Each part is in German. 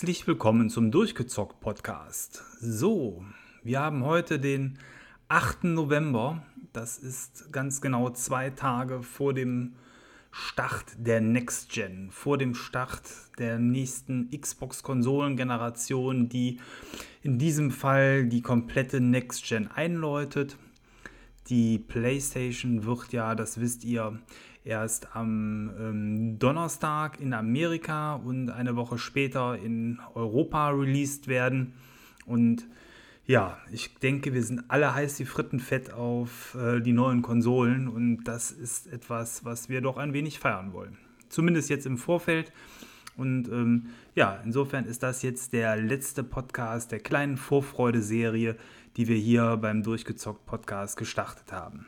Herzlich willkommen zum Durchgezockt Podcast. So, wir haben heute den 8. November. Das ist ganz genau zwei Tage vor dem Start der Next Gen, vor dem Start der nächsten Xbox-Konsolengeneration, die in diesem Fall die komplette Next Gen einläutet. Die PlayStation wird ja, das wisst ihr, erst am ähm, Donnerstag in Amerika und eine Woche später in Europa released werden. Und ja, ich denke, wir sind alle heiß die Fritten fett auf äh, die neuen Konsolen und das ist etwas, was wir doch ein wenig feiern wollen. Zumindest jetzt im Vorfeld. Und ähm, ja, insofern ist das jetzt der letzte Podcast der kleinen Vorfreude-Serie, die wir hier beim Durchgezockt Podcast gestartet haben.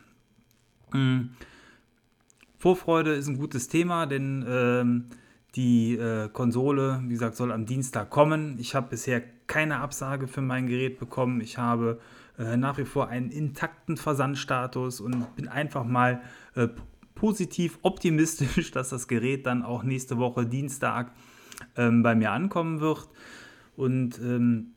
Mhm. Vorfreude ist ein gutes Thema, denn ähm, die äh, Konsole, wie gesagt, soll am Dienstag kommen. Ich habe bisher keine Absage für mein Gerät bekommen. Ich habe äh, nach wie vor einen intakten Versandstatus und bin einfach mal äh, positiv optimistisch, dass das Gerät dann auch nächste Woche Dienstag ähm, bei mir ankommen wird. Und ähm,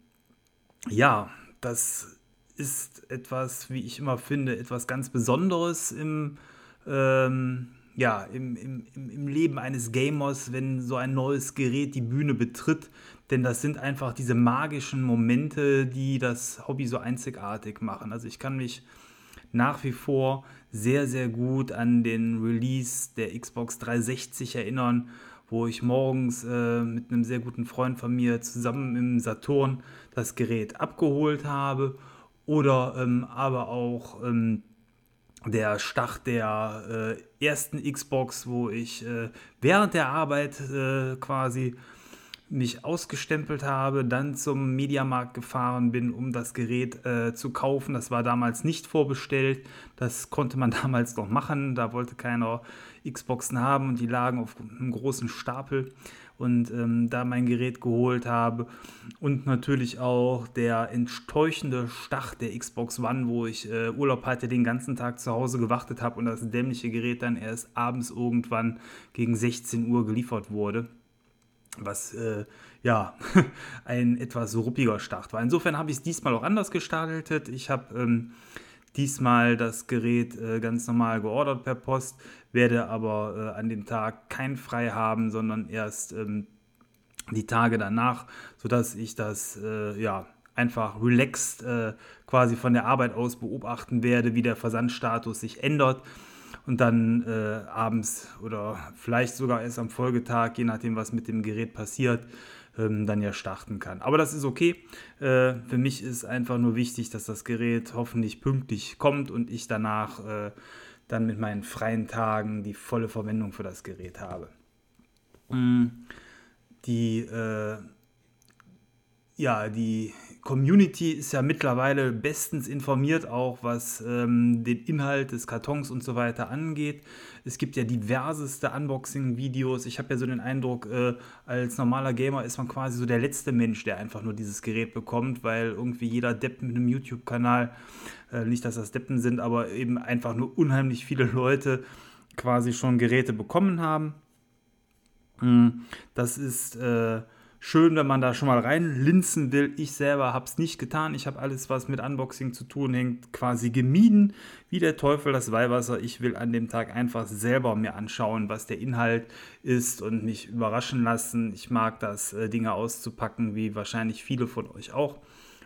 ja, das ist etwas, wie ich immer finde, etwas ganz Besonderes im ähm, ja, im, im, im Leben eines Gamers, wenn so ein neues Gerät die Bühne betritt. Denn das sind einfach diese magischen Momente, die das Hobby so einzigartig machen. Also ich kann mich nach wie vor sehr, sehr gut an den Release der Xbox 360 erinnern, wo ich morgens äh, mit einem sehr guten Freund von mir zusammen im Saturn das Gerät abgeholt habe. Oder ähm, aber auch ähm, der Start der äh, ersten Xbox, wo ich äh, während der Arbeit äh, quasi mich ausgestempelt habe, dann zum Mediamarkt gefahren bin, um das Gerät äh, zu kaufen. Das war damals nicht vorbestellt. Das konnte man damals noch machen. Da wollte keiner Xboxen haben und die lagen auf einem großen Stapel und ähm, da mein Gerät geholt habe. Und natürlich auch der enttäuschende Start der Xbox One, wo ich äh, Urlaub hatte, den ganzen Tag zu Hause gewartet habe und das dämliche Gerät dann erst abends irgendwann gegen 16 Uhr geliefert wurde. Was äh, ja ein etwas ruppiger Start war. Insofern habe ich es diesmal auch anders gestartet. Ich habe ähm, diesmal das Gerät äh, ganz normal geordert per Post, werde aber äh, an dem Tag kein frei haben, sondern erst ähm, die Tage danach, sodass ich das äh, ja einfach relaxed äh, quasi von der Arbeit aus beobachten werde, wie der Versandstatus sich ändert. Und dann äh, abends oder vielleicht sogar erst am Folgetag, je nachdem, was mit dem Gerät passiert, ähm, dann ja starten kann. Aber das ist okay. Äh, für mich ist einfach nur wichtig, dass das Gerät hoffentlich pünktlich kommt und ich danach äh, dann mit meinen freien Tagen die volle Verwendung für das Gerät habe. Mm, die, äh, ja, die Community ist ja mittlerweile bestens informiert, auch was ähm, den Inhalt des Kartons und so weiter angeht. Es gibt ja diverseste Unboxing-Videos. Ich habe ja so den Eindruck, äh, als normaler Gamer ist man quasi so der letzte Mensch, der einfach nur dieses Gerät bekommt, weil irgendwie jeder Depp mit einem YouTube-Kanal, äh, nicht dass das Deppen sind, aber eben einfach nur unheimlich viele Leute quasi schon Geräte bekommen haben. Hm, das ist. Äh, schön, wenn man da schon mal reinlinsen will. Ich selber habe es nicht getan. Ich habe alles, was mit Unboxing zu tun hängt, quasi gemieden. Wie der Teufel das Weihwasser. Ich will an dem Tag einfach selber mir anschauen, was der Inhalt ist und mich überraschen lassen. Ich mag das, äh, Dinge auszupacken, wie wahrscheinlich viele von euch auch.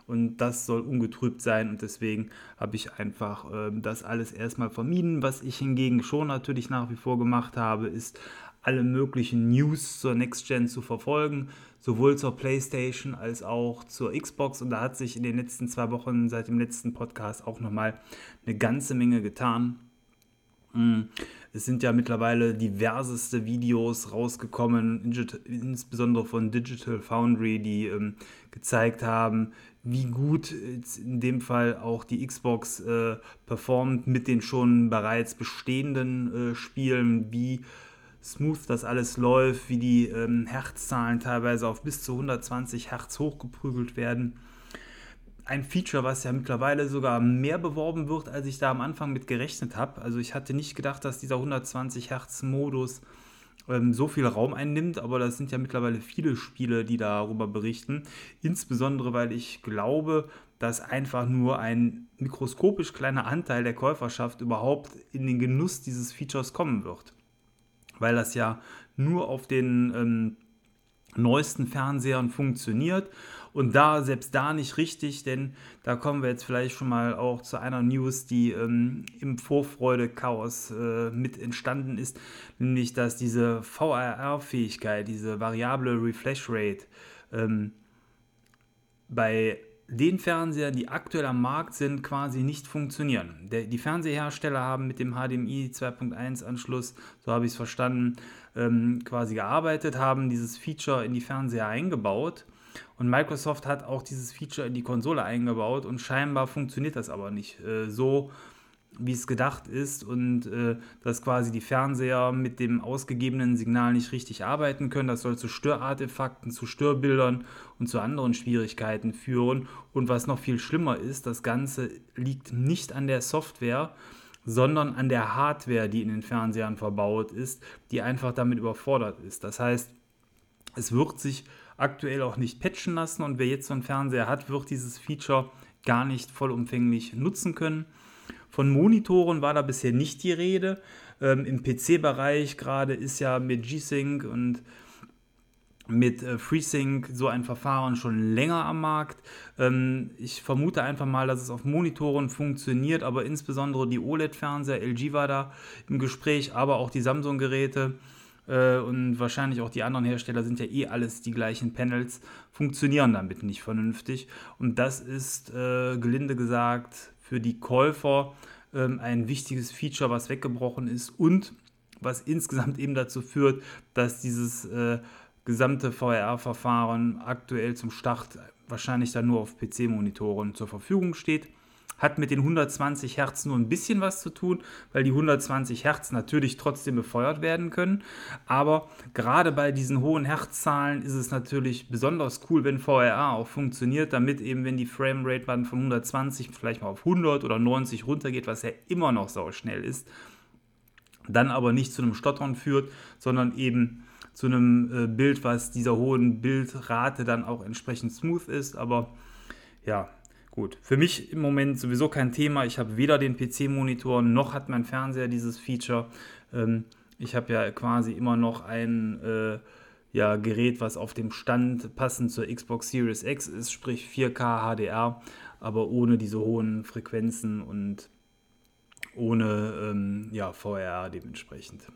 Und das soll ungetrübt sein und deswegen habe ich einfach äh, das alles erstmal vermieden. Was ich hingegen schon natürlich nach wie vor gemacht habe, ist alle möglichen News zur Next Gen zu verfolgen, sowohl zur PlayStation als auch zur Xbox. Und da hat sich in den letzten zwei Wochen seit dem letzten Podcast auch nochmal eine ganze Menge getan. Mm, es sind ja mittlerweile diverseste Videos rausgekommen, insbesondere von Digital Foundry, die ähm, gezeigt haben, wie gut in dem Fall auch die Xbox äh, performt mit den schon bereits bestehenden äh, Spielen, wie smooth das alles läuft, wie die ähm, Herzzahlen teilweise auf bis zu 120 Hertz hochgeprügelt werden. Ein Feature, was ja mittlerweile sogar mehr beworben wird, als ich da am Anfang mit gerechnet habe. Also ich hatte nicht gedacht, dass dieser 120 Hertz Modus ähm, so viel Raum einnimmt, aber das sind ja mittlerweile viele Spiele, die darüber berichten. Insbesondere, weil ich glaube, dass einfach nur ein mikroskopisch kleiner Anteil der Käuferschaft überhaupt in den Genuss dieses Features kommen wird. Weil das ja nur auf den ähm, neuesten Fernsehern funktioniert. Und da selbst da nicht richtig, denn da kommen wir jetzt vielleicht schon mal auch zu einer News, die ähm, im Vorfreude-Chaos äh, mit entstanden ist, nämlich dass diese VRR-Fähigkeit, diese variable Refresh Rate ähm, bei den Fernsehern, die aktuell am Markt sind, quasi nicht funktionieren. Der, die Fernsehersteller haben mit dem HDMI 2.1 Anschluss, so habe ich es verstanden, ähm, quasi gearbeitet, haben dieses Feature in die Fernseher eingebaut. Und Microsoft hat auch dieses Feature in die Konsole eingebaut und scheinbar funktioniert das aber nicht äh, so, wie es gedacht ist und äh, dass quasi die Fernseher mit dem ausgegebenen Signal nicht richtig arbeiten können. Das soll zu Störartefakten, zu Störbildern und zu anderen Schwierigkeiten führen. Und was noch viel schlimmer ist, das Ganze liegt nicht an der Software, sondern an der Hardware, die in den Fernsehern verbaut ist, die einfach damit überfordert ist. Das heißt, es wird sich aktuell auch nicht patchen lassen und wer jetzt so einen Fernseher hat, wird dieses Feature gar nicht vollumfänglich nutzen können. Von Monitoren war da bisher nicht die Rede. Ähm, Im PC-Bereich gerade ist ja mit G-Sync und mit äh, FreeSync so ein Verfahren schon länger am Markt. Ähm, ich vermute einfach mal, dass es auf Monitoren funktioniert, aber insbesondere die OLED-Fernseher, LG war da im Gespräch, aber auch die Samsung-Geräte äh, und wahrscheinlich auch die anderen Hersteller sind ja eh alles die gleichen Panels, funktionieren damit nicht vernünftig. Und das ist äh, gelinde gesagt für die Käufer ähm, ein wichtiges Feature, was weggebrochen ist und was insgesamt eben dazu führt, dass dieses äh, gesamte VRR-Verfahren aktuell zum Start wahrscheinlich dann nur auf PC-Monitoren zur Verfügung steht. Hat mit den 120 Hertz nur ein bisschen was zu tun, weil die 120 Hertz natürlich trotzdem befeuert werden können. Aber gerade bei diesen hohen Hertzzahlen ist es natürlich besonders cool, wenn VRA auch funktioniert, damit eben, wenn die Framerate von 120 vielleicht mal auf 100 oder 90 runtergeht, was ja immer noch sau schnell ist, dann aber nicht zu einem Stottern führt, sondern eben zu einem äh, Bild, was dieser hohen Bildrate dann auch entsprechend smooth ist. Aber ja, Gut, für mich im Moment sowieso kein Thema. Ich habe weder den PC-Monitor noch hat mein Fernseher dieses Feature. Ähm, ich habe ja quasi immer noch ein äh, ja, Gerät, was auf dem Stand passend zur Xbox Series X ist, sprich 4K HDR, aber ohne diese hohen Frequenzen und ohne ähm, ja, VRR dementsprechend.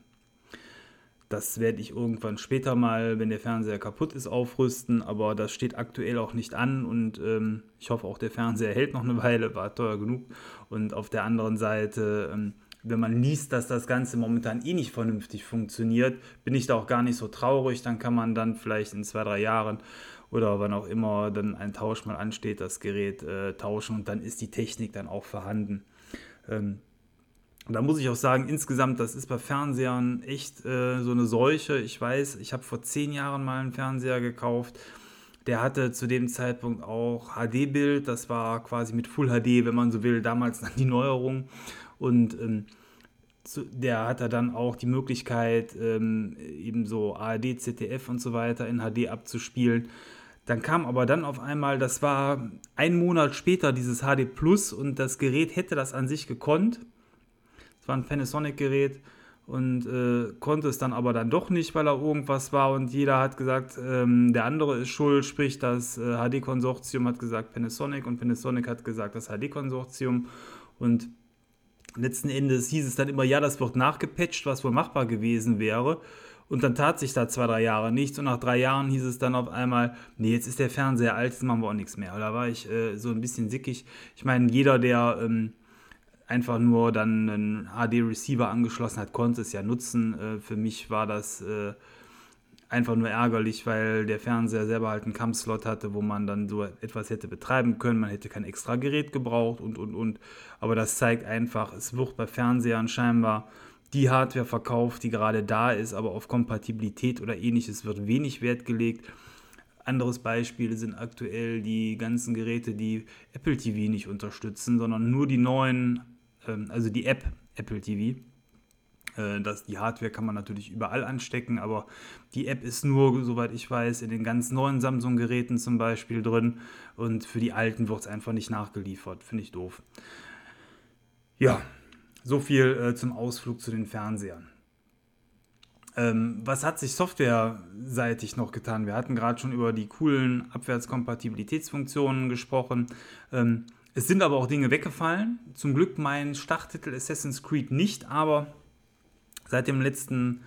Das werde ich irgendwann später mal, wenn der Fernseher kaputt ist, aufrüsten, aber das steht aktuell auch nicht an und ähm, ich hoffe auch, der Fernseher hält noch eine Weile, war teuer genug. Und auf der anderen Seite, ähm, wenn man liest, dass das Ganze momentan eh nicht vernünftig funktioniert, bin ich da auch gar nicht so traurig. Dann kann man dann vielleicht in zwei, drei Jahren oder wann auch immer dann ein Tausch mal ansteht, das Gerät äh, tauschen und dann ist die Technik dann auch vorhanden. Ähm, da muss ich auch sagen, insgesamt, das ist bei Fernsehern echt äh, so eine Seuche. Ich weiß, ich habe vor zehn Jahren mal einen Fernseher gekauft. Der hatte zu dem Zeitpunkt auch HD-Bild. Das war quasi mit Full HD, wenn man so will, damals dann die Neuerung. Und ähm, zu, der hatte dann auch die Möglichkeit, ähm, eben so ARD, ZDF und so weiter in HD abzuspielen. Dann kam aber dann auf einmal, das war ein Monat später, dieses HD Plus und das Gerät hätte das an sich gekonnt es war ein Panasonic-Gerät und äh, konnte es dann aber dann doch nicht, weil er irgendwas war und jeder hat gesagt, ähm, der andere ist schuld, sprich das äh, HD-Konsortium hat gesagt Panasonic und Panasonic hat gesagt das HD-Konsortium und letzten Endes hieß es dann immer, ja, das wird nachgepatcht, was wohl machbar gewesen wäre. Und dann tat sich da zwei, drei Jahre nichts. Und nach drei Jahren hieß es dann auf einmal, nee, jetzt ist der Fernseher alt, jetzt machen wir auch nichts mehr. Da war ich äh, so ein bisschen sickig. Ich meine, jeder, der ähm, einfach nur dann einen HD-Receiver angeschlossen hat, konnte es ja nutzen. Äh, für mich war das äh, einfach nur ärgerlich, weil der Fernseher selber halt einen CAM-Slot hatte, wo man dann so etwas hätte betreiben können. Man hätte kein extra Gerät gebraucht und, und, und. Aber das zeigt einfach, es wird bei Fernsehern scheinbar die Hardware verkauft, die gerade da ist, aber auf Kompatibilität oder ähnliches wird wenig Wert gelegt. Anderes Beispiel sind aktuell die ganzen Geräte, die Apple TV nicht unterstützen, sondern nur die neuen ähm, also die App Apple TV. Äh, das, die Hardware kann man natürlich überall anstecken, aber die App ist nur, soweit ich weiß, in den ganz neuen Samsung-Geräten zum Beispiel drin und für die alten wird es einfach nicht nachgeliefert. Finde ich doof. Ja, so viel äh, zum Ausflug zu den Fernsehern. Ähm, was hat sich softwareseitig noch getan? Wir hatten gerade schon über die coolen Abwärtskompatibilitätsfunktionen gesprochen. Ähm, es sind aber auch Dinge weggefallen. Zum Glück mein Starttitel Assassin's Creed nicht, aber Seit dem letzten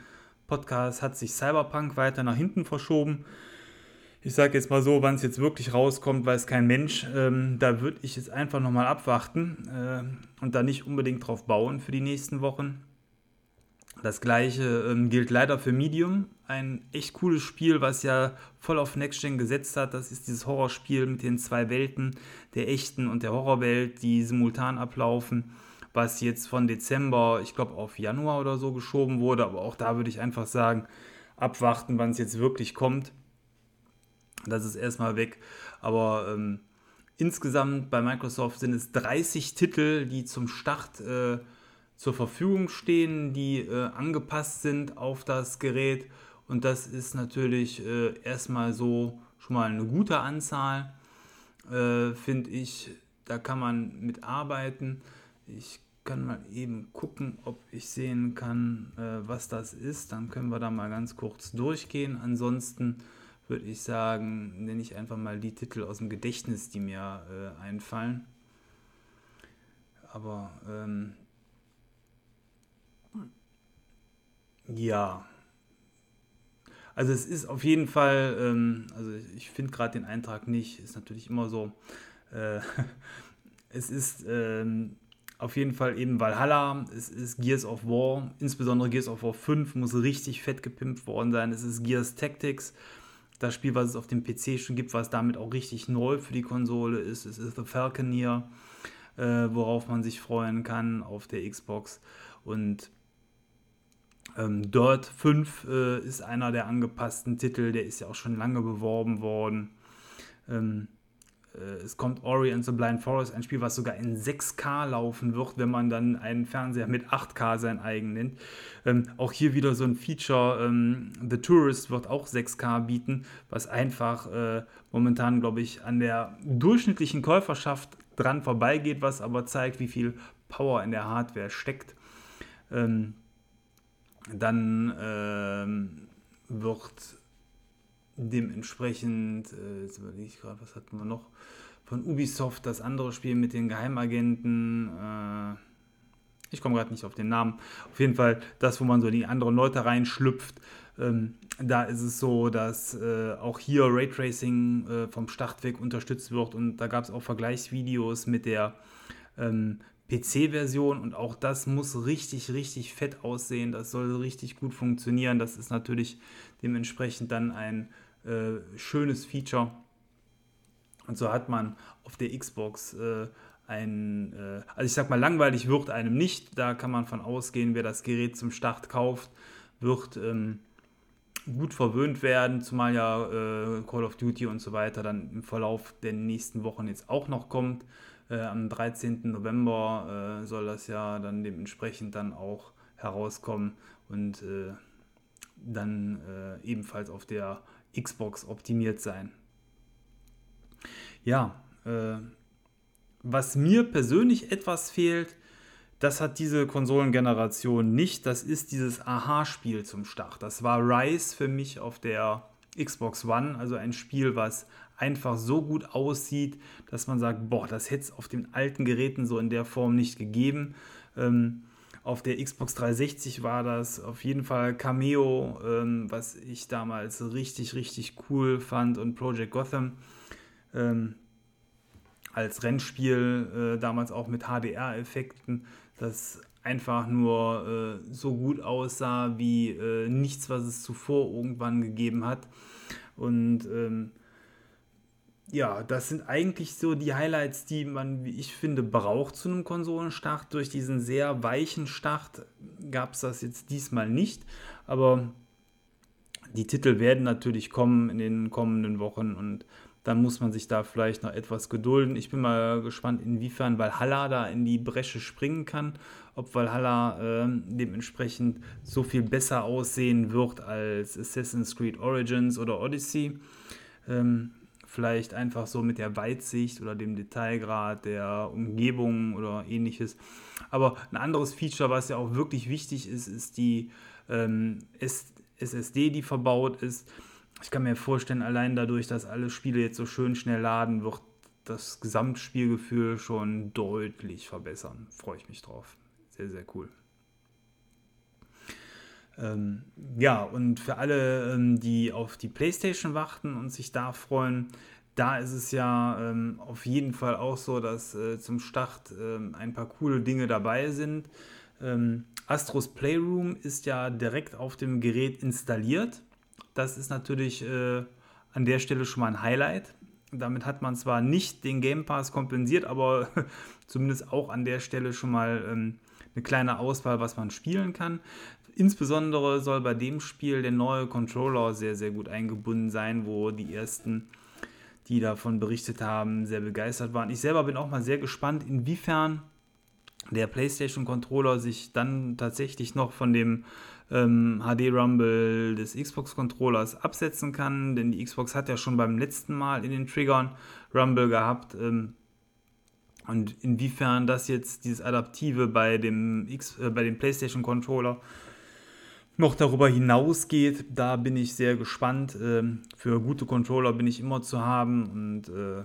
Podcast hat sich Cyberpunk weiter nach hinten verschoben. Ich sage jetzt mal so, wann es jetzt wirklich rauskommt, weiß kein Mensch. Ähm, da würde ich jetzt einfach nochmal abwarten äh, und da nicht unbedingt drauf bauen für die nächsten Wochen. Das gleiche ähm, gilt leider für Medium. Ein echt cooles Spiel, was ja voll auf Next Gen gesetzt hat. Das ist dieses Horrorspiel mit den zwei Welten, der echten und der Horrorwelt, die simultan ablaufen was jetzt von Dezember, ich glaube, auf Januar oder so geschoben wurde. Aber auch da würde ich einfach sagen, abwarten, wann es jetzt wirklich kommt. Das ist erstmal weg. Aber ähm, insgesamt bei Microsoft sind es 30 Titel, die zum Start äh, zur Verfügung stehen, die äh, angepasst sind auf das Gerät. Und das ist natürlich äh, erstmal so schon mal eine gute Anzahl, äh, finde ich. Da kann man mitarbeiten. Ich kann mal eben gucken, ob ich sehen kann, äh, was das ist. Dann können wir da mal ganz kurz durchgehen. Ansonsten würde ich sagen, nenne ich einfach mal die Titel aus dem Gedächtnis, die mir äh, einfallen. Aber ähm, ja. Also es ist auf jeden Fall, ähm, also ich finde gerade den Eintrag nicht, ist natürlich immer so. Äh, es ist ähm, auf jeden Fall eben Valhalla, es ist Gears of War, insbesondere Gears of War 5 muss richtig fett gepimpt worden sein. Es ist Gears Tactics, das Spiel, was es auf dem PC schon gibt, was damit auch richtig neu für die Konsole ist. Es ist The Falconeer, äh, worauf man sich freuen kann auf der Xbox. Und ähm, Dirt 5 äh, ist einer der angepassten Titel, der ist ja auch schon lange beworben worden. Ähm, äh, es kommt Ori and the Blind Forest, ein Spiel, was sogar in 6K laufen wird, wenn man dann einen Fernseher mit 8K sein eigen nennt. Ähm, auch hier wieder so ein Feature, ähm, The Tourist wird auch 6K bieten, was einfach äh, momentan, glaube ich, an der durchschnittlichen Käuferschaft dran vorbeigeht, was aber zeigt, wie viel Power in der Hardware steckt. Ähm, dann ähm, wird dementsprechend, äh, jetzt überlege ich gerade, was hatten wir noch? Von Ubisoft, das andere Spiel mit den Geheimagenten. Äh, ich komme gerade nicht auf den Namen. Auf jeden Fall das, wo man so die anderen Leute reinschlüpft. Ähm, da ist es so, dass äh, auch hier Raytracing vom Start weg unterstützt wird und da gab es auch Vergleichsvideos mit der ähm, PC-Version und auch das muss richtig, richtig fett aussehen. Das soll richtig gut funktionieren. Das ist natürlich dementsprechend dann ein äh, schönes Feature. Und so hat man auf der Xbox äh, ein, äh, also ich sag mal, langweilig wird einem nicht. Da kann man von ausgehen, wer das Gerät zum Start kauft, wird ähm, gut verwöhnt werden, zumal ja äh, Call of Duty und so weiter dann im Verlauf der nächsten Wochen jetzt auch noch kommt. Äh, am 13. November äh, soll das ja dann dementsprechend dann auch herauskommen und äh, dann äh, ebenfalls auf der Xbox optimiert sein. Ja, äh, was mir persönlich etwas fehlt, das hat diese Konsolengeneration nicht. Das ist dieses Aha-Spiel zum Start. Das war Rise für mich auf der Xbox One, also ein Spiel, was einfach so gut aussieht, dass man sagt, boah, das hätte es auf den alten Geräten so in der Form nicht gegeben. Ähm, auf der Xbox 360 war das auf jeden Fall Cameo, ähm, was ich damals richtig, richtig cool fand und Project Gotham ähm, als Rennspiel, äh, damals auch mit HDR-Effekten, das einfach nur äh, so gut aussah wie äh, nichts, was es zuvor irgendwann gegeben hat. Und ähm, ja, das sind eigentlich so die Highlights, die man, wie ich finde, braucht zu einem Konsolenstart. Durch diesen sehr weichen Start gab es das jetzt diesmal nicht. Aber die Titel werden natürlich kommen in den kommenden Wochen und dann muss man sich da vielleicht noch etwas gedulden. Ich bin mal gespannt, inwiefern Valhalla da in die Bresche springen kann, ob Valhalla äh, dementsprechend so viel besser aussehen wird als Assassin's Creed Origins oder Odyssey. Ähm, vielleicht einfach so mit der Weitsicht oder dem Detailgrad der Umgebung oder ähnliches. Aber ein anderes Feature, was ja auch wirklich wichtig ist, ist die ähm, SSD, die verbaut ist. Ich kann mir vorstellen, allein dadurch, dass alle Spiele jetzt so schön schnell laden, wird das Gesamtspielgefühl schon deutlich verbessern. Freue ich mich drauf. Sehr, sehr cool. Ähm, ja, und für alle, ähm, die auf die PlayStation warten und sich da freuen, da ist es ja ähm, auf jeden Fall auch so, dass äh, zum Start ähm, ein paar coole Dinge dabei sind. Ähm, Astros Playroom ist ja direkt auf dem Gerät installiert. Das ist natürlich äh, an der Stelle schon mal ein Highlight. Damit hat man zwar nicht den Game Pass kompensiert, aber zumindest auch an der Stelle schon mal ähm, eine kleine Auswahl, was man spielen kann. Insbesondere soll bei dem Spiel der neue Controller sehr, sehr gut eingebunden sein, wo die ersten, die davon berichtet haben, sehr begeistert waren. Ich selber bin auch mal sehr gespannt, inwiefern der PlayStation Controller sich dann tatsächlich noch von dem ähm, HD Rumble des Xbox Controllers absetzen kann, denn die Xbox hat ja schon beim letzten Mal in den Triggern Rumble gehabt. Ähm, und inwiefern das jetzt dieses Adaptive bei dem, X, äh, bei dem PlayStation Controller noch darüber hinausgeht, da bin ich sehr gespannt. Ähm, für gute Controller bin ich immer zu haben und äh,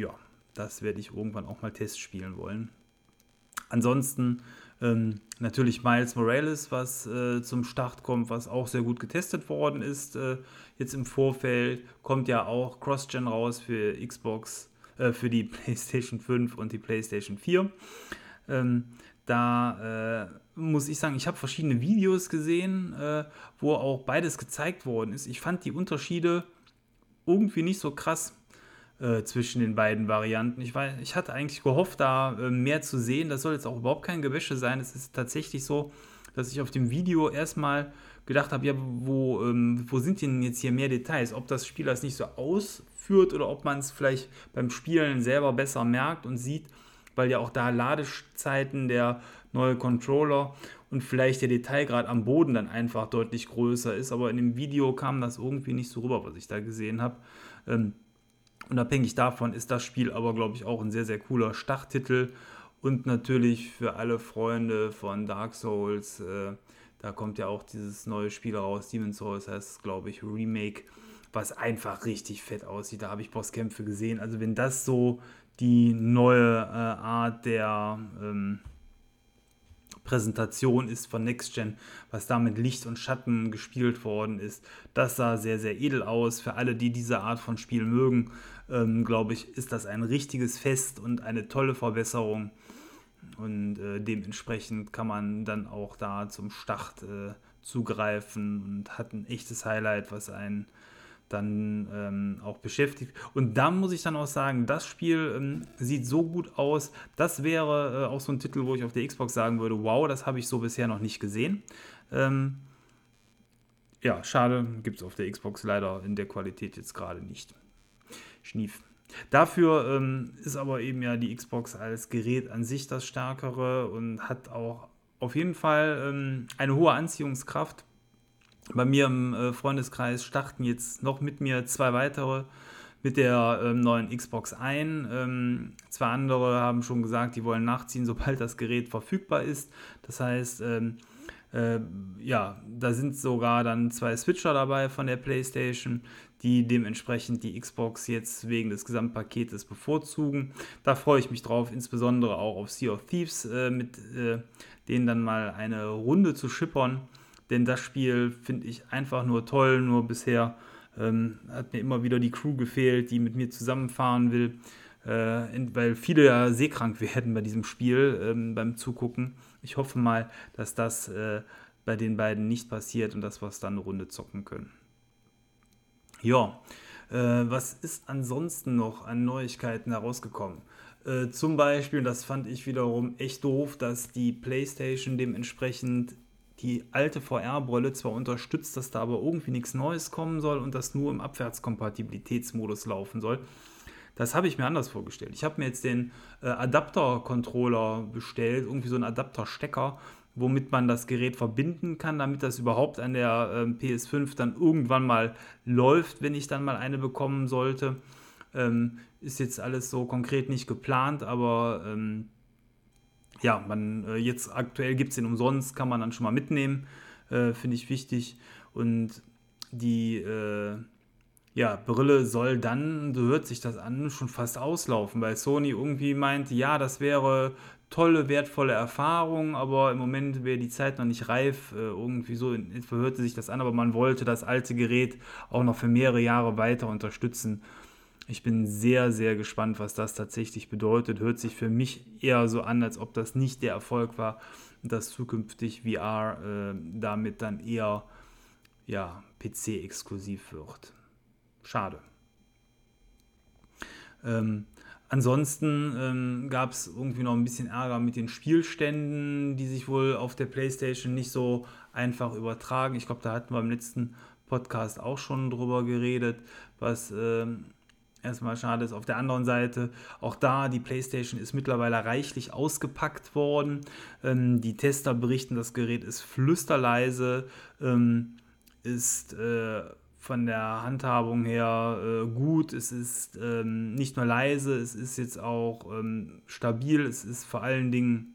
ja, das werde ich irgendwann auch mal Test spielen wollen. Ansonsten ähm, natürlich Miles Morales, was äh, zum Start kommt, was auch sehr gut getestet worden ist. Äh, jetzt im Vorfeld kommt ja auch Cross-Gen raus für Xbox, äh, für die PlayStation 5 und die PlayStation 4. Ähm, da äh, muss ich sagen, ich habe verschiedene Videos gesehen, äh, wo auch beides gezeigt worden ist. Ich fand die Unterschiede irgendwie nicht so krass äh, zwischen den beiden Varianten. Ich, weiß, ich hatte eigentlich gehofft, da äh, mehr zu sehen. Das soll jetzt auch überhaupt kein Gewäsche sein. Es ist tatsächlich so, dass ich auf dem Video erstmal gedacht habe, ja, wo, ähm, wo sind denn jetzt hier mehr Details? Ob das Spiel das nicht so ausführt oder ob man es vielleicht beim Spielen selber besser merkt und sieht, weil ja auch da Ladezeiten der neue Controller und vielleicht der Detailgrad am Boden dann einfach deutlich größer ist. Aber in dem Video kam das irgendwie nicht so rüber, was ich da gesehen habe. Ähm, unabhängig davon ist das Spiel aber, glaube ich, auch ein sehr, sehr cooler Starttitel. Und natürlich für alle Freunde von Dark Souls, äh, da kommt ja auch dieses neue Spiel raus, Demon's Souls heißt, glaube ich, Remake, was einfach richtig fett aussieht. Da habe ich Bosskämpfe gesehen. Also wenn das so die neue äh, Art der ähm, Präsentation ist von Next Gen, was da mit Licht und Schatten gespielt worden ist. Das sah sehr, sehr edel aus. Für alle, die diese Art von Spiel mögen, ähm, glaube ich, ist das ein richtiges Fest und eine tolle Verbesserung. Und äh, dementsprechend kann man dann auch da zum Start äh, zugreifen und hat ein echtes Highlight, was einen dann ähm, auch beschäftigt. Und da muss ich dann auch sagen, das Spiel ähm, sieht so gut aus. Das wäre äh, auch so ein Titel, wo ich auf der Xbox sagen würde, wow, das habe ich so bisher noch nicht gesehen. Ähm, ja, schade, gibt es auf der Xbox leider in der Qualität jetzt gerade nicht. Schnief. Dafür ähm, ist aber eben ja die Xbox als Gerät an sich das stärkere und hat auch auf jeden Fall ähm, eine hohe Anziehungskraft bei mir im äh, Freundeskreis starten jetzt noch mit mir zwei weitere mit der ähm, neuen Xbox ein. Ähm, zwei andere haben schon gesagt, die wollen nachziehen, sobald das Gerät verfügbar ist. Das heißt, ähm, äh, ja, da sind sogar dann zwei Switcher dabei von der PlayStation, die dementsprechend die Xbox jetzt wegen des Gesamtpaketes bevorzugen. Da freue ich mich drauf, insbesondere auch auf Sea of Thieves, äh, mit äh, denen dann mal eine Runde zu schippern denn das Spiel finde ich einfach nur toll. Nur bisher ähm, hat mir immer wieder die Crew gefehlt, die mit mir zusammenfahren will, äh, in, weil viele ja seekrank werden bei diesem Spiel ähm, beim Zugucken. Ich hoffe mal, dass das äh, bei den beiden nicht passiert und dass wir es dann eine Runde zocken können. Ja, äh, was ist ansonsten noch an Neuigkeiten herausgekommen? Äh, zum Beispiel, das fand ich wiederum echt doof, dass die PlayStation dementsprechend die alte VR-Brille zwar unterstützt, dass da aber irgendwie nichts Neues kommen soll und das nur im Abwärtskompatibilitätsmodus laufen soll. Das habe ich mir anders vorgestellt. Ich habe mir jetzt den äh, Adapter-Controller bestellt, irgendwie so einen Adapter-Stecker, womit man das Gerät verbinden kann, damit das überhaupt an der äh, PS5 dann irgendwann mal läuft, wenn ich dann mal eine bekommen sollte. Ähm, ist jetzt alles so konkret nicht geplant, aber ähm, ja, man, äh, jetzt aktuell gibt es den umsonst, kann man dann schon mal mitnehmen, äh, finde ich wichtig. Und die äh, ja, Brille soll dann, so hört sich das an, schon fast auslaufen, weil Sony irgendwie meint, ja, das wäre tolle, wertvolle Erfahrung, aber im Moment wäre die Zeit noch nicht reif. Äh, irgendwie so hörte sich das an, aber man wollte das alte Gerät auch noch für mehrere Jahre weiter unterstützen. Ich bin sehr, sehr gespannt, was das tatsächlich bedeutet. Hört sich für mich eher so an, als ob das nicht der Erfolg war dass zukünftig VR äh, damit dann eher ja, PC-exklusiv wird. Schade. Ähm, ansonsten ähm, gab es irgendwie noch ein bisschen Ärger mit den Spielständen, die sich wohl auf der PlayStation nicht so einfach übertragen. Ich glaube, da hatten wir im letzten Podcast auch schon drüber geredet, was ähm, erstmal schade ist. Auf der anderen Seite, auch da, die PlayStation ist mittlerweile reichlich ausgepackt worden. Ähm, die Tester berichten, das Gerät ist flüsterleise, ähm, ist äh, von der Handhabung her äh, gut. Es ist ähm, nicht nur leise, es ist jetzt auch ähm, stabil. Es ist vor allen Dingen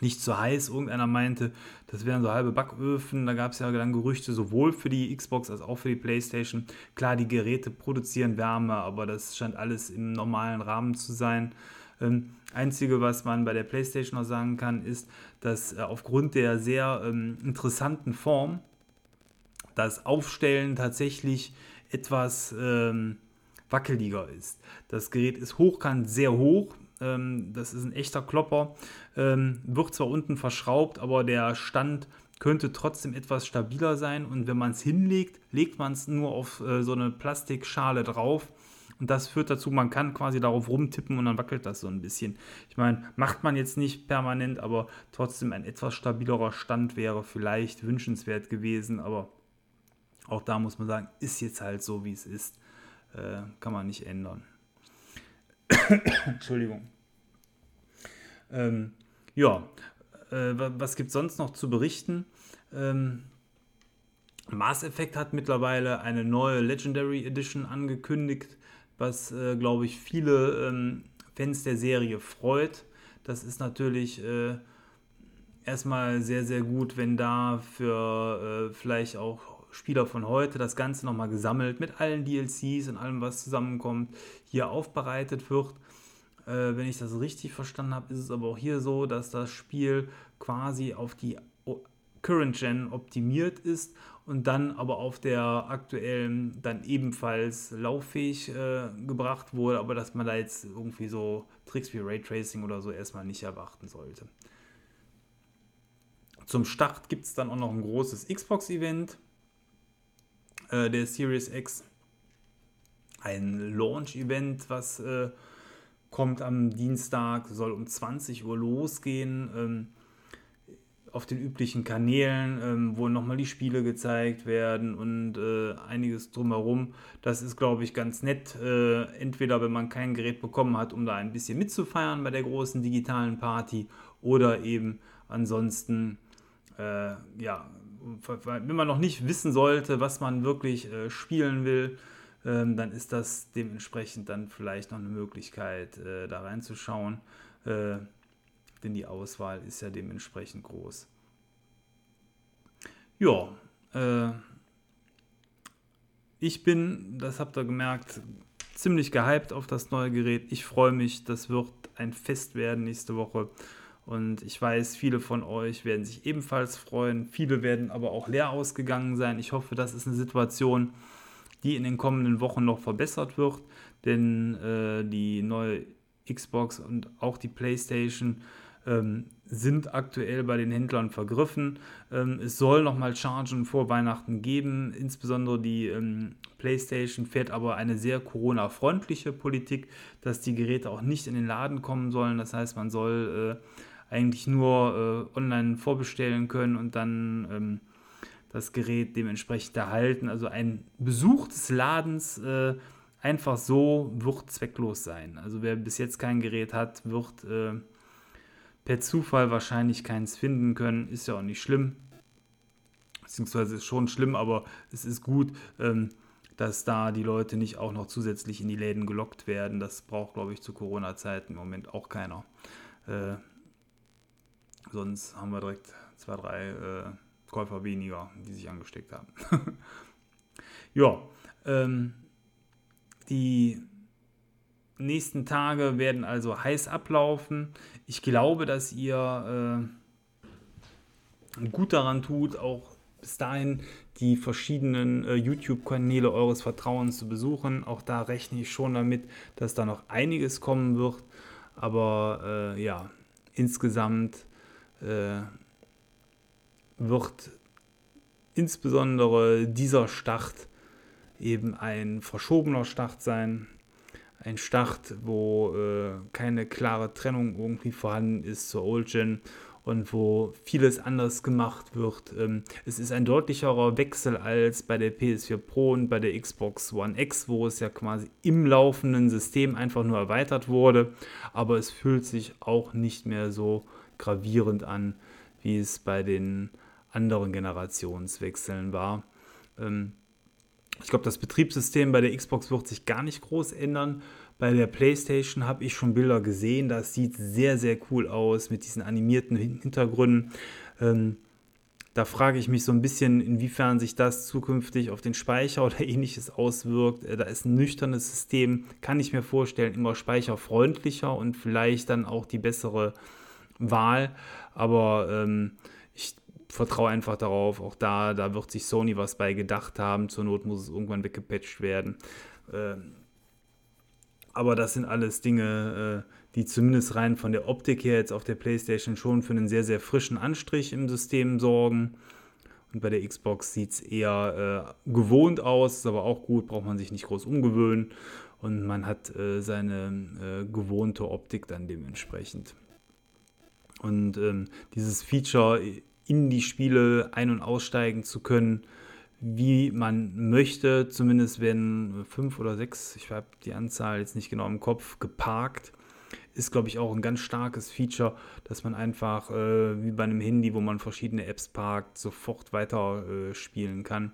nicht zu heiß. Irgendeiner meinte, das wären so halbe Backöfen. Da gab es ja dann Gerüchte sowohl für die Xbox als auch für die PlayStation. Klar, die Geräte produzieren Wärme, aber das scheint alles im normalen Rahmen zu sein. Ähm, Einzige, was man bei der PlayStation noch sagen kann, ist, dass äh, aufgrund der sehr ähm, interessanten Form das Aufstellen tatsächlich etwas ähm, wackeliger ist. Das Gerät ist hochkant sehr hoch. Ähm, das ist ein echter Klopper. Ähm, wird zwar unten verschraubt, aber der Stand könnte trotzdem etwas stabiler sein. Und wenn man es hinlegt, legt man es nur auf äh, so eine Plastikschale drauf. Und das führt dazu, man kann quasi darauf rumtippen und dann wackelt das so ein bisschen. Ich meine, macht man jetzt nicht permanent, aber trotzdem ein etwas stabilerer Stand wäre vielleicht wünschenswert gewesen. Aber auch da muss man sagen, ist jetzt halt so, wie es ist. Äh, kann man nicht ändern. Entschuldigung. Ähm, ja, äh, was gibt es sonst noch zu berichten? Ähm, Mass Effect hat mittlerweile eine neue Legendary Edition angekündigt, was, äh, glaube ich, viele ähm, Fans der Serie freut. Das ist natürlich äh, erstmal sehr, sehr gut, wenn da für äh, vielleicht auch Spieler von heute das Ganze nochmal gesammelt mit allen DLCs und allem, was zusammenkommt, hier aufbereitet wird. Äh, wenn ich das richtig verstanden habe, ist es aber auch hier so, dass das Spiel quasi auf die Current Gen optimiert ist und dann aber auf der aktuellen dann ebenfalls lauffähig äh, gebracht wurde, aber dass man da jetzt irgendwie so Tricks wie Raytracing oder so erstmal nicht erwarten sollte. Zum Start gibt es dann auch noch ein großes Xbox-Event äh, der Series X. Ein Launch-Event, was äh, kommt am Dienstag, soll um 20 Uhr losgehen. Ähm, auf den üblichen Kanälen, ähm, wo nochmal die Spiele gezeigt werden und äh, einiges drumherum. Das ist, glaube ich, ganz nett. Äh, entweder, wenn man kein Gerät bekommen hat, um da ein bisschen mitzufeiern bei der großen digitalen Party, oder eben ansonsten, äh, ja, wenn man noch nicht wissen sollte, was man wirklich äh, spielen will, ähm, dann ist das dementsprechend dann vielleicht noch eine Möglichkeit, äh, da reinzuschauen. Äh, denn die Auswahl ist ja dementsprechend groß. Ja, äh, ich bin, das habt ihr gemerkt, ziemlich gehypt auf das neue Gerät. Ich freue mich, das wird ein Fest werden nächste Woche. Und ich weiß, viele von euch werden sich ebenfalls freuen. Viele werden aber auch leer ausgegangen sein. Ich hoffe, das ist eine Situation, die in den kommenden Wochen noch verbessert wird. Denn äh, die neue Xbox und auch die PlayStation ähm, sind aktuell bei den Händlern vergriffen. Ähm, es soll nochmal Chargen vor Weihnachten geben. Insbesondere die ähm, PlayStation fährt aber eine sehr Corona-freundliche Politik, dass die Geräte auch nicht in den Laden kommen sollen. Das heißt, man soll äh, eigentlich nur äh, online vorbestellen können und dann ähm, das Gerät dementsprechend erhalten. Also ein Besuch des Ladens äh, einfach so wird zwecklos sein. Also wer bis jetzt kein Gerät hat, wird äh, per Zufall wahrscheinlich keins finden können. Ist ja auch nicht schlimm. Beziehungsweise ist schon schlimm, aber es ist gut, ähm, dass da die Leute nicht auch noch zusätzlich in die Läden gelockt werden. Das braucht, glaube ich, zu Corona-Zeiten im Moment auch keiner. Äh, sonst haben wir direkt zwei, drei äh, Käufer weniger, die sich angesteckt haben. ja, ähm, die nächsten Tage werden also heiß ablaufen. Ich glaube, dass ihr äh, gut daran tut, auch bis dahin die verschiedenen äh, YouTube-Kanäle eures Vertrauens zu besuchen. Auch da rechne ich schon damit, dass da noch einiges kommen wird. Aber äh, ja, insgesamt äh, wird insbesondere dieser Start eben ein verschobener Start sein. Ein Start, wo äh, keine klare Trennung irgendwie vorhanden ist zur Old Gen und wo vieles anders gemacht wird. Ähm, es ist ein deutlicherer Wechsel als bei der PS4 Pro und bei der Xbox One X, wo es ja quasi im laufenden System einfach nur erweitert wurde, aber es fühlt sich auch nicht mehr so gravierend an, wie es bei den anderen Generationswechseln war. Ähm, ich glaube, das Betriebssystem bei der Xbox wird sich gar nicht groß ändern. Bei der PlayStation habe ich schon Bilder gesehen. Das sieht sehr, sehr cool aus mit diesen animierten Hintergründen. Ähm, da frage ich mich so ein bisschen, inwiefern sich das zukünftig auf den Speicher oder ähnliches auswirkt. Äh, da ist ein nüchternes System, kann ich mir vorstellen, immer speicherfreundlicher und vielleicht dann auch die bessere Wahl. Aber ähm, ich vertraue einfach darauf, auch da, da wird sich Sony was bei gedacht haben. Zur Not muss es irgendwann weggepatcht werden. Ähm, aber das sind alles Dinge, äh, die zumindest rein von der Optik her jetzt auf der PlayStation schon für einen sehr, sehr frischen Anstrich im System sorgen. Und bei der Xbox sieht es eher äh, gewohnt aus, ist aber auch gut, braucht man sich nicht groß umgewöhnen. Und man hat äh, seine äh, gewohnte Optik dann dementsprechend. Und ähm, dieses Feature in die Spiele ein- und aussteigen zu können, wie man möchte. Zumindest werden fünf oder sechs, ich habe die Anzahl jetzt nicht genau im Kopf, geparkt. Ist, glaube ich, auch ein ganz starkes Feature, dass man einfach äh, wie bei einem Handy, wo man verschiedene Apps parkt, sofort weiter äh, spielen kann.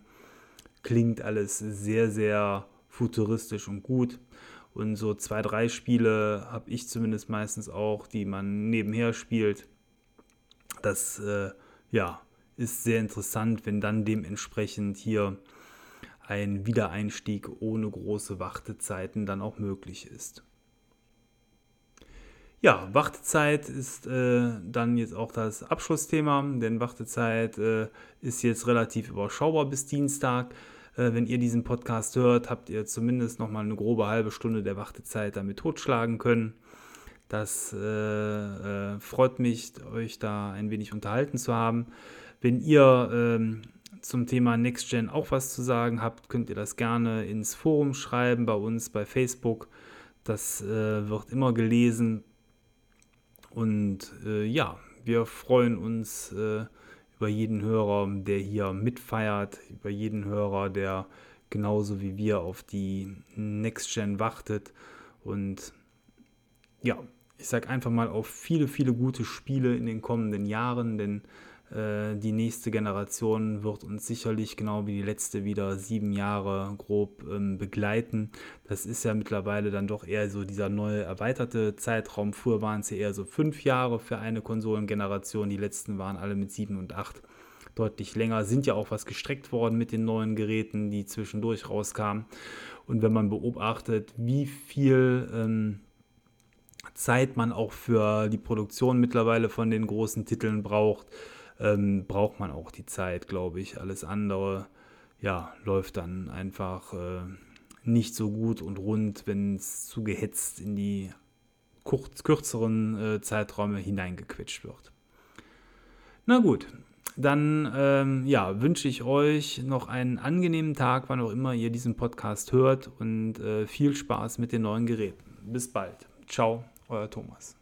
Klingt alles sehr, sehr futuristisch und gut. Und so zwei, drei Spiele habe ich zumindest meistens auch, die man nebenher spielt. Das, äh, ja, ist sehr interessant, wenn dann dementsprechend hier ein Wiedereinstieg ohne große Wartezeiten dann auch möglich ist. Ja, Wartezeit ist äh, dann jetzt auch das Abschlussthema, denn Wartezeit äh, ist jetzt relativ überschaubar bis Dienstag. Äh, wenn ihr diesen Podcast hört, habt ihr zumindest noch mal eine grobe halbe Stunde der Wartezeit damit totschlagen können. Das äh, äh, freut mich, euch da ein wenig unterhalten zu haben. Wenn ihr ähm, zum Thema NextGen auch was zu sagen habt, könnt ihr das gerne ins Forum schreiben bei uns bei Facebook. Das äh, wird immer gelesen. Und äh, ja, wir freuen uns äh, über jeden Hörer, der hier mitfeiert, über jeden Hörer, der genauso wie wir auf die NextGen wartet. Und ja, ich sage einfach mal auf viele, viele gute Spiele in den kommenden Jahren, denn die nächste Generation wird uns sicherlich genau wie die letzte wieder sieben Jahre grob ähm, begleiten. Das ist ja mittlerweile dann doch eher so dieser neue erweiterte Zeitraum. Früher waren es ja eher so fünf Jahre für eine Konsolengeneration. Die letzten waren alle mit sieben und acht deutlich länger. Sind ja auch was gestreckt worden mit den neuen Geräten, die zwischendurch rauskamen. Und wenn man beobachtet, wie viel ähm, Zeit man auch für die Produktion mittlerweile von den großen Titeln braucht, ähm, braucht man auch die Zeit, glaube ich. Alles andere, ja, läuft dann einfach äh, nicht so gut und rund, wenn es zu gehetzt in die kurz, kürzeren äh, Zeiträume hineingequetscht wird. Na gut, dann ähm, ja, wünsche ich euch noch einen angenehmen Tag, wann auch immer ihr diesen Podcast hört und äh, viel Spaß mit den neuen Geräten. Bis bald. Ciao, euer Thomas.